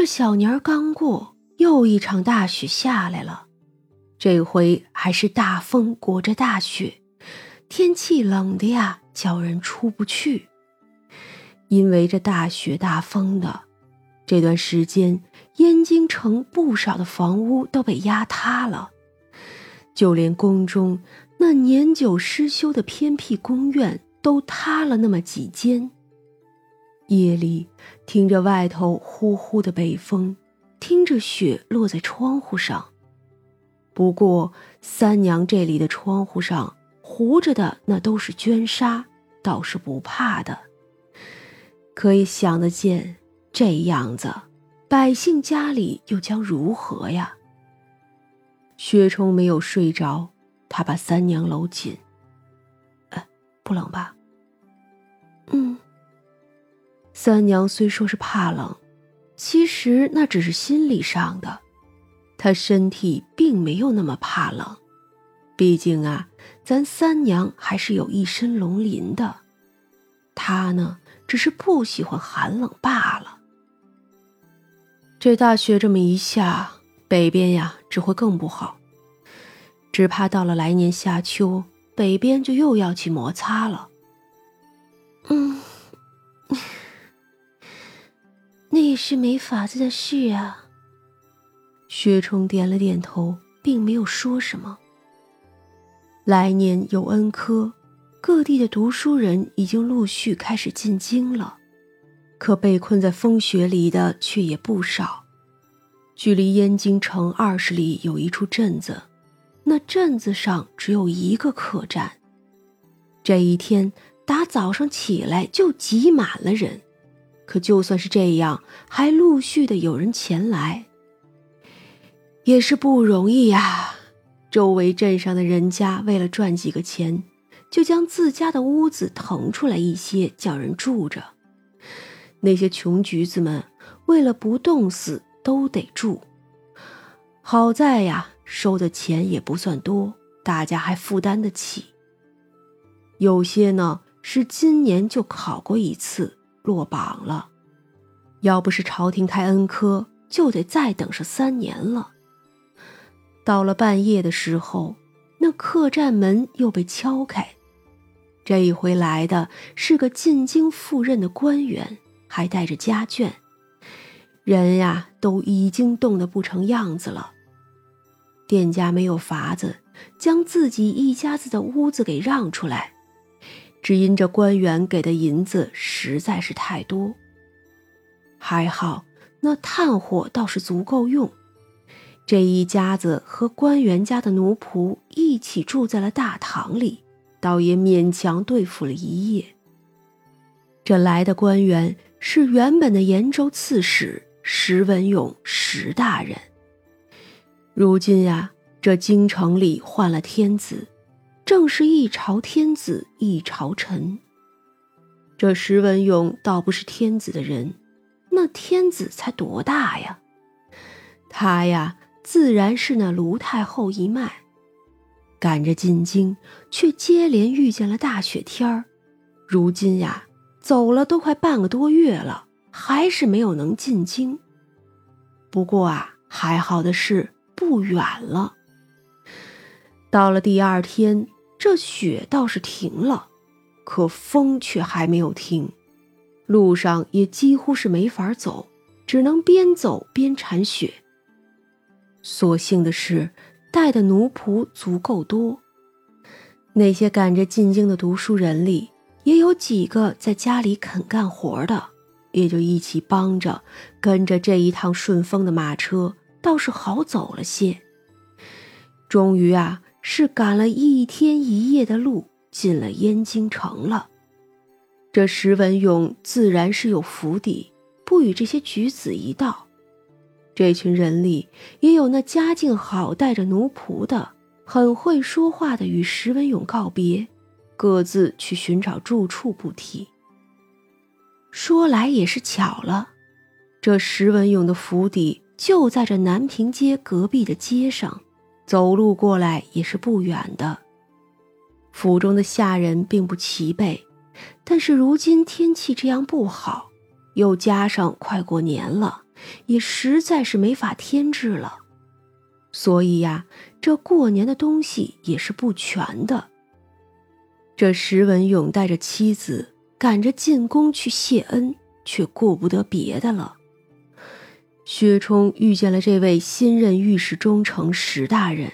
这小年儿刚过，又一场大雪下来了。这回还是大风裹着大雪，天气冷的呀，叫人出不去。因为这大雪大风的，这段时间燕京城不少的房屋都被压塌了，就连宫中那年久失修的偏僻宫院都塌了那么几间。夜里听着外头呼呼的北风，听着雪落在窗户上。不过三娘这里的窗户上糊着的那都是绢纱，倒是不怕的。可以想得见，这样子，百姓家里又将如何呀？薛冲没有睡着，他把三娘搂紧。哎，不冷吧？嗯。三娘虽说是怕冷，其实那只是心理上的，她身体并没有那么怕冷。毕竟啊，咱三娘还是有一身龙鳞的，她呢，只是不喜欢寒冷罢了。这大雪这么一下，北边呀只会更不好，只怕到了来年夏秋，北边就又要起摩擦了。嗯。也是没法子的事啊。薛冲点了点头，并没有说什么。来年有恩科，各地的读书人已经陆续开始进京了，可被困在风雪里的却也不少。距离燕京城二十里有一处镇子，那镇子上只有一个客栈。这一天打早上起来就挤满了人。可就算是这样，还陆续的有人前来，也是不容易呀。周围镇上的人家为了赚几个钱，就将自家的屋子腾出来一些，叫人住着。那些穷橘子们为了不冻死，都得住。好在呀，收的钱也不算多，大家还负担得起。有些呢，是今年就考过一次。落榜了，要不是朝廷开恩科，就得再等上三年了。到了半夜的时候，那客栈门又被敲开，这一回来的是个进京赴任的官员，还带着家眷，人呀都已经冻得不成样子了。店家没有法子，将自己一家子的屋子给让出来。只因这官员给的银子实在是太多，还好那炭火倒是足够用。这一家子和官员家的奴仆一起住在了大堂里，倒也勉强对付了一夜。这来的官员是原本的延州刺史石文勇石大人。如今呀，这京城里换了天子。正是一朝天子一朝臣。这石文勇倒不是天子的人，那天子才多大呀？他呀，自然是那卢太后一脉。赶着进京，却接连遇见了大雪天儿。如今呀，走了都快半个多月了，还是没有能进京。不过啊，还好的是不远了。到了第二天。这雪倒是停了，可风却还没有停，路上也几乎是没法走，只能边走边铲雪。所幸的是，带的奴仆足够多，那些赶着进京的读书人里，也有几个在家里肯干活的，也就一起帮着，跟着这一趟顺风的马车，倒是好走了些。终于啊。是赶了一天一夜的路，进了燕京城了。这石文勇自然是有府邸，不与这些举子一道。这群人里也有那家境好、带着奴仆的，很会说话的，与石文勇告别，各自去寻找住处不提。说来也是巧了，这石文勇的府邸就在这南平街隔壁的街上。走路过来也是不远的。府中的下人并不齐备，但是如今天气这样不好，又加上快过年了，也实在是没法添置了，所以呀，这过年的东西也是不全的。这石文勇带着妻子赶着进宫去谢恩，却顾不得别的了。薛冲遇见了这位新任御史中丞石大人，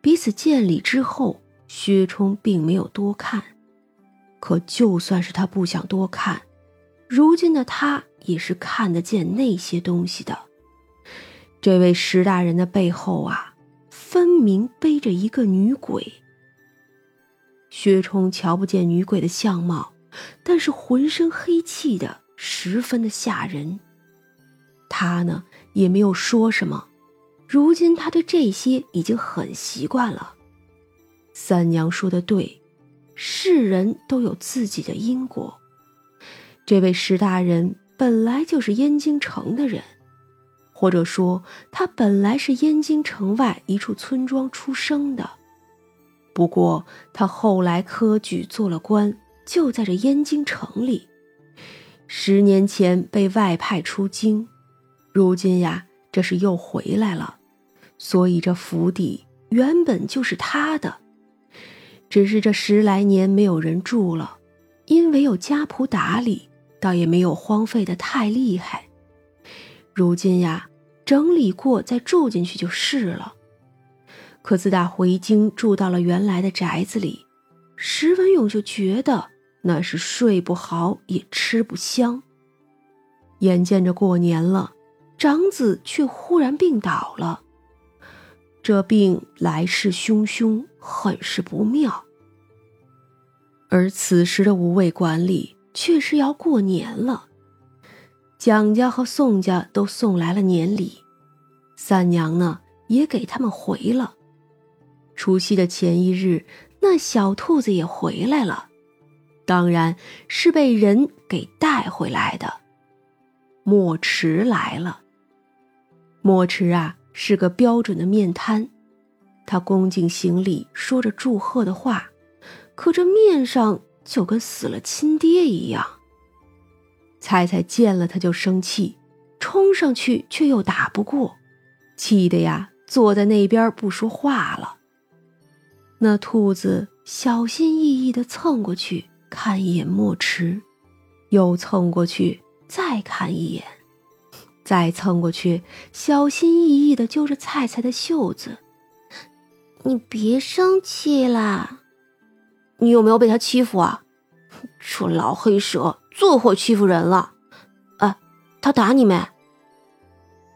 彼此见礼之后，薛冲并没有多看。可就算是他不想多看，如今的他也是看得见那些东西的。这位石大人的背后啊，分明背着一个女鬼。薛冲瞧不见女鬼的相貌，但是浑身黑气的，十分的吓人。他呢也没有说什么，如今他对这些已经很习惯了。三娘说的对。世人都有自己的因果。这位石大人本来就是燕京城的人，或者说他本来是燕京城外一处村庄出生的。不过他后来科举做了官，就在这燕京城里。十年前被外派出京，如今呀，这是又回来了。所以这府邸原本就是他的。只是这十来年没有人住了，因为有家仆打理，倒也没有荒废的太厉害。如今呀，整理过再住进去就是了。可自打回京住到了原来的宅子里，石文勇就觉得那是睡不好也吃不香。眼见着过年了，长子却忽然病倒了。这病来势汹汹，很是不妙。而此时的五味馆里却是要过年了，蒋家和宋家都送来了年礼，三娘呢也给他们回了。除夕的前一日，那小兔子也回来了，当然是被人给带回来的。墨池来了，墨池啊。是个标准的面瘫，他恭敬行礼，说着祝贺的话，可这面上就跟死了亲爹一样。菜菜见了他就生气，冲上去却又打不过，气得呀坐在那边不说话了。那兔子小心翼翼地蹭过去看一眼墨池，又蹭过去再看一眼。再蹭过去，小心翼翼的揪着菜菜的袖子：“你别生气啦，你有没有被他欺负啊？这老黑蛇最会欺负人了。哎，他打你没？”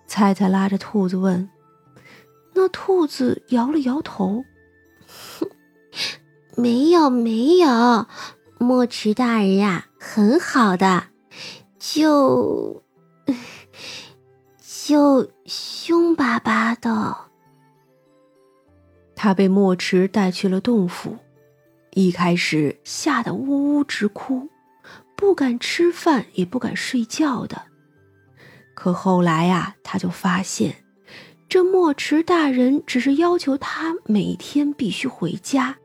菜菜拉着兔子问。那兔子摇了摇头：“没有，没有，墨池大人呀，很好的，就……”就凶巴巴的。他被墨池带去了洞府，一开始吓得呜呜直哭，不敢吃饭，也不敢睡觉的。可后来呀，他就发现，这墨池大人只是要求他每天必须回家，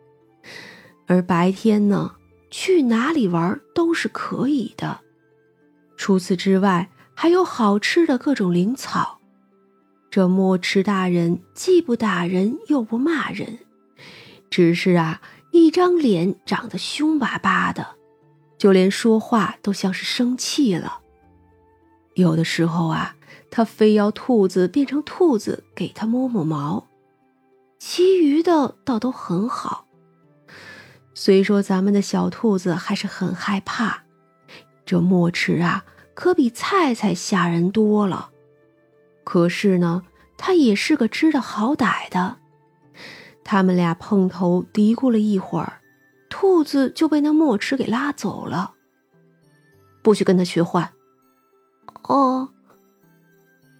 而白天呢，去哪里玩都是可以的。除此之外。还有好吃的各种灵草，这墨池大人既不打人又不骂人，只是啊，一张脸长得凶巴巴的，就连说话都像是生气了。有的时候啊，他非要兔子变成兔子给他摸摸毛，其余的倒都很好。虽说咱们的小兔子还是很害怕，这墨池啊。可比菜菜吓人多了，可是呢，他也是个知道好歹的。他们俩碰头嘀咕了一会儿，兔子就被那墨池给拉走了。不许跟他学坏。哦，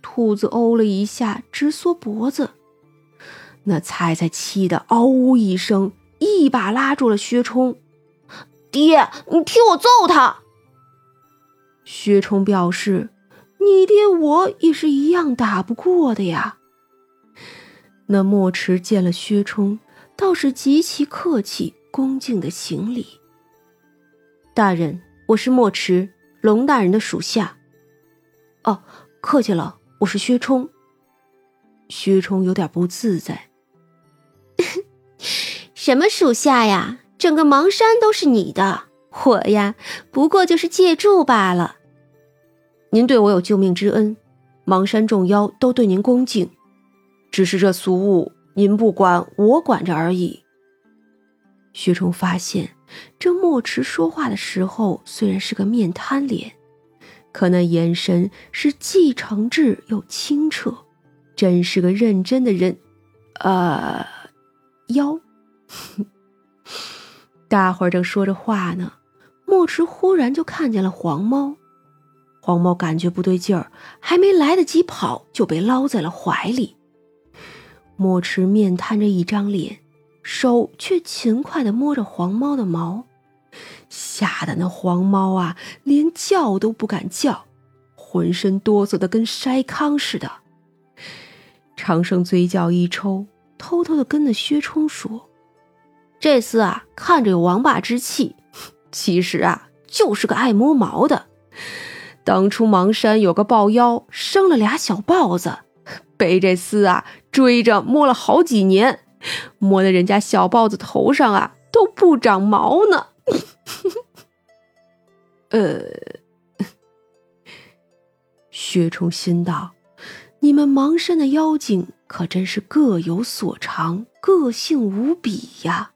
兔子哦了一下，直缩脖子。那菜菜气得嗷呜一声，一把拉住了薛冲：“爹，你替我揍他！”薛冲表示：“你爹我也是一样打不过的呀。”那墨池见了薛冲，倒是极其客气、恭敬的行礼：“大人，我是墨池，龙大人的属下。”“哦，客气了，我是薛冲。薛冲有点不自在。什么属下呀？整个邙山都是你的，我呀，不过就是借住罢了。您对我有救命之恩，邙山众妖都对您恭敬。只是这俗物，您不管，我管着而已。薛冲发现，这墨池说话的时候，虽然是个面瘫脸，可那眼神是既诚挚又清澈，真是个认真的人。呃，妖。大伙儿正说着话呢，墨池忽然就看见了黄猫。黄猫感觉不对劲儿，还没来得及跑，就被捞在了怀里。墨池面瘫着一张脸，手却勤快地摸着黄猫的毛，吓得那黄猫啊，连叫都不敢叫，浑身哆嗦的跟筛糠似的。长生嘴角一抽，偷偷的跟那薛冲说：“这厮啊，看着有王霸之气，其实啊，就是个爱摸毛的。当初邙山有个豹妖，生了俩小豹子。”被这厮啊追着摸了好几年，摸的人家小豹子头上啊都不长毛呢。呃，薛冲心道：“你们邙山的妖精可真是各有所长，个性无比呀。”